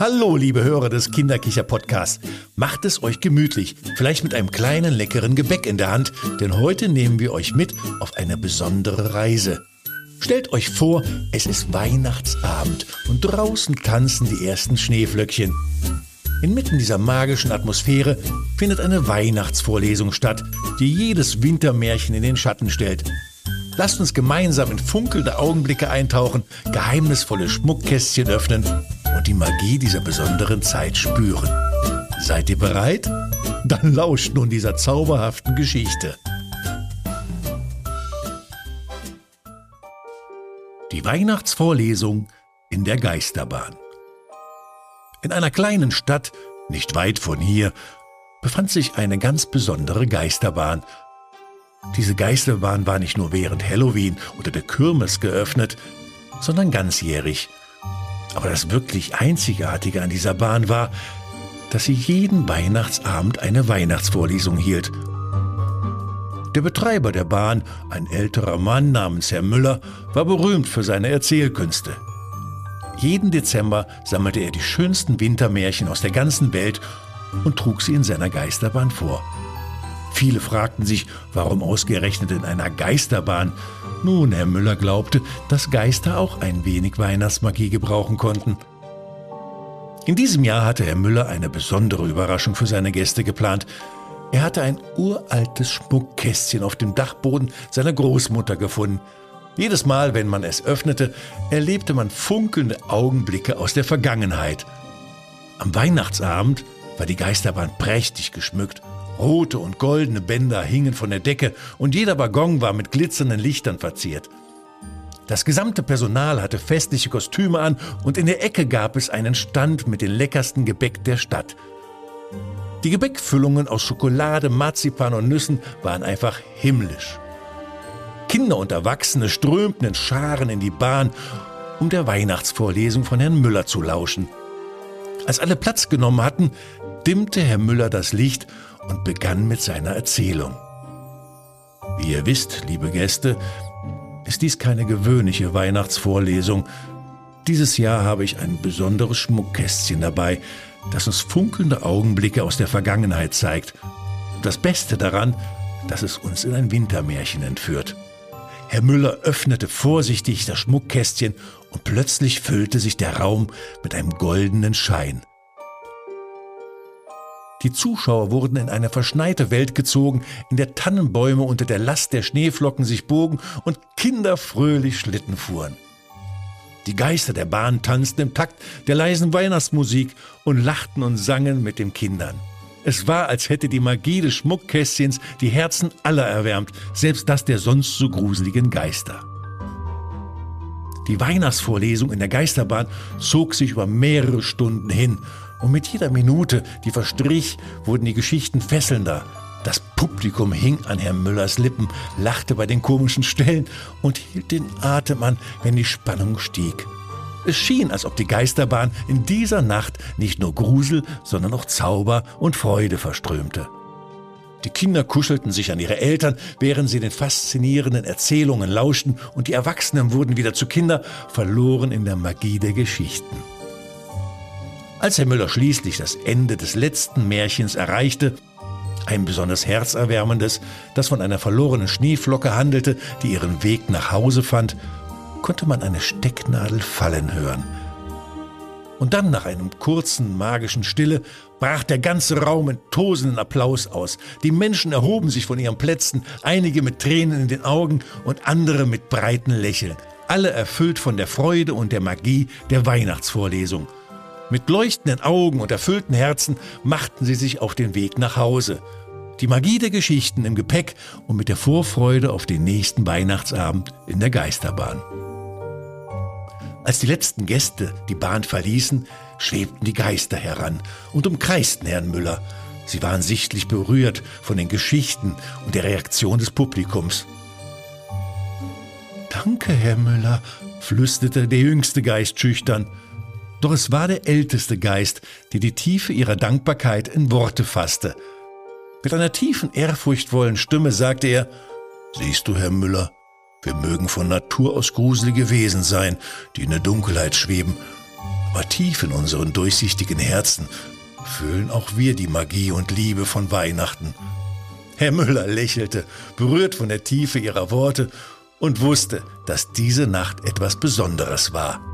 Hallo, liebe Hörer des Kinderkicher-Podcasts. Macht es euch gemütlich, vielleicht mit einem kleinen leckeren Gebäck in der Hand, denn heute nehmen wir euch mit auf eine besondere Reise. Stellt euch vor, es ist Weihnachtsabend und draußen tanzen die ersten Schneeflöckchen. Inmitten dieser magischen Atmosphäre findet eine Weihnachtsvorlesung statt, die jedes Wintermärchen in den Schatten stellt. Lasst uns gemeinsam in funkelnde Augenblicke eintauchen, geheimnisvolle Schmuckkästchen öffnen die Magie dieser besonderen Zeit spüren. Seid ihr bereit? Dann lauscht nun dieser zauberhaften Geschichte. Die Weihnachtsvorlesung in der Geisterbahn. In einer kleinen Stadt, nicht weit von hier, befand sich eine ganz besondere Geisterbahn. Diese Geisterbahn war nicht nur während Halloween oder der Kirmes geöffnet, sondern ganzjährig – aber das wirklich Einzigartige an dieser Bahn war, dass sie jeden Weihnachtsabend eine Weihnachtsvorlesung hielt. Der Betreiber der Bahn, ein älterer Mann namens Herr Müller, war berühmt für seine Erzählkünste. Jeden Dezember sammelte er die schönsten Wintermärchen aus der ganzen Welt und trug sie in seiner Geisterbahn vor. Viele fragten sich, warum ausgerechnet in einer Geisterbahn. Nun, Herr Müller glaubte, dass Geister auch ein wenig Weihnachtsmagie gebrauchen konnten. In diesem Jahr hatte Herr Müller eine besondere Überraschung für seine Gäste geplant. Er hatte ein uraltes Schmuckkästchen auf dem Dachboden seiner Großmutter gefunden. Jedes Mal, wenn man es öffnete, erlebte man funkelnde Augenblicke aus der Vergangenheit. Am Weihnachtsabend war die Geisterbahn prächtig geschmückt Rote und goldene Bänder hingen von der Decke und jeder Waggon war mit glitzernden Lichtern verziert. Das gesamte Personal hatte festliche Kostüme an und in der Ecke gab es einen Stand mit dem leckersten Gebäck der Stadt. Die Gebäckfüllungen aus Schokolade, Marzipan und Nüssen waren einfach himmlisch. Kinder und Erwachsene strömten in Scharen in die Bahn, um der Weihnachtsvorlesung von Herrn Müller zu lauschen. Als alle Platz genommen hatten, dimmte Herr Müller das Licht und begann mit seiner Erzählung. Wie ihr wisst, liebe Gäste, ist dies keine gewöhnliche Weihnachtsvorlesung. Dieses Jahr habe ich ein besonderes Schmuckkästchen dabei, das uns funkelnde Augenblicke aus der Vergangenheit zeigt. Das Beste daran, dass es uns in ein Wintermärchen entführt. Herr Müller öffnete vorsichtig das Schmuckkästchen und plötzlich füllte sich der Raum mit einem goldenen Schein. Die Zuschauer wurden in eine verschneite Welt gezogen, in der Tannenbäume unter der Last der Schneeflocken sich bogen und Kinder fröhlich Schlitten fuhren. Die Geister der Bahn tanzten im Takt der leisen Weihnachtsmusik und lachten und sangen mit den Kindern. Es war, als hätte die Magie des Schmuckkästchens die Herzen aller erwärmt, selbst das der sonst so gruseligen Geister. Die Weihnachtsvorlesung in der Geisterbahn zog sich über mehrere Stunden hin und mit jeder Minute, die verstrich, wurden die Geschichten fesselnder. Das Publikum hing an Herrn Müllers Lippen, lachte bei den komischen Stellen und hielt den Atem an, wenn die Spannung stieg. Es schien, als ob die Geisterbahn in dieser Nacht nicht nur Grusel, sondern auch Zauber und Freude verströmte. Die Kinder kuschelten sich an ihre Eltern, während sie den faszinierenden Erzählungen lauschten, und die Erwachsenen wurden wieder zu Kinder, verloren in der Magie der Geschichten. Als Herr Müller schließlich das Ende des letzten Märchens erreichte, ein besonders herzerwärmendes, das von einer verlorenen Schneeflocke handelte, die ihren Weg nach Hause fand, konnte man eine Stecknadel fallen hören. Und dann, nach einem kurzen magischen Stille, brach der ganze Raum in tosenden Applaus aus. Die Menschen erhoben sich von ihren Plätzen, einige mit Tränen in den Augen und andere mit breiten Lächeln, alle erfüllt von der Freude und der Magie der Weihnachtsvorlesung. Mit leuchtenden Augen und erfüllten Herzen machten sie sich auf den Weg nach Hause. Die Magie der Geschichten im Gepäck und mit der Vorfreude auf den nächsten Weihnachtsabend in der Geisterbahn. Als die letzten Gäste die Bahn verließen, schwebten die Geister heran und umkreisten Herrn Müller. Sie waren sichtlich berührt von den Geschichten und der Reaktion des Publikums. Danke, Herr Müller, flüsterte der jüngste Geist schüchtern. Doch es war der älteste Geist, der die Tiefe ihrer Dankbarkeit in Worte fasste. Mit einer tiefen, ehrfurchtvollen Stimme sagte er, Siehst du, Herr Müller, wir mögen von Natur aus gruselige Wesen sein, die in der Dunkelheit schweben. Aber tief in unseren durchsichtigen Herzen fühlen auch wir die Magie und Liebe von Weihnachten. Herr Müller lächelte, berührt von der Tiefe ihrer Worte, und wusste, dass diese Nacht etwas Besonderes war.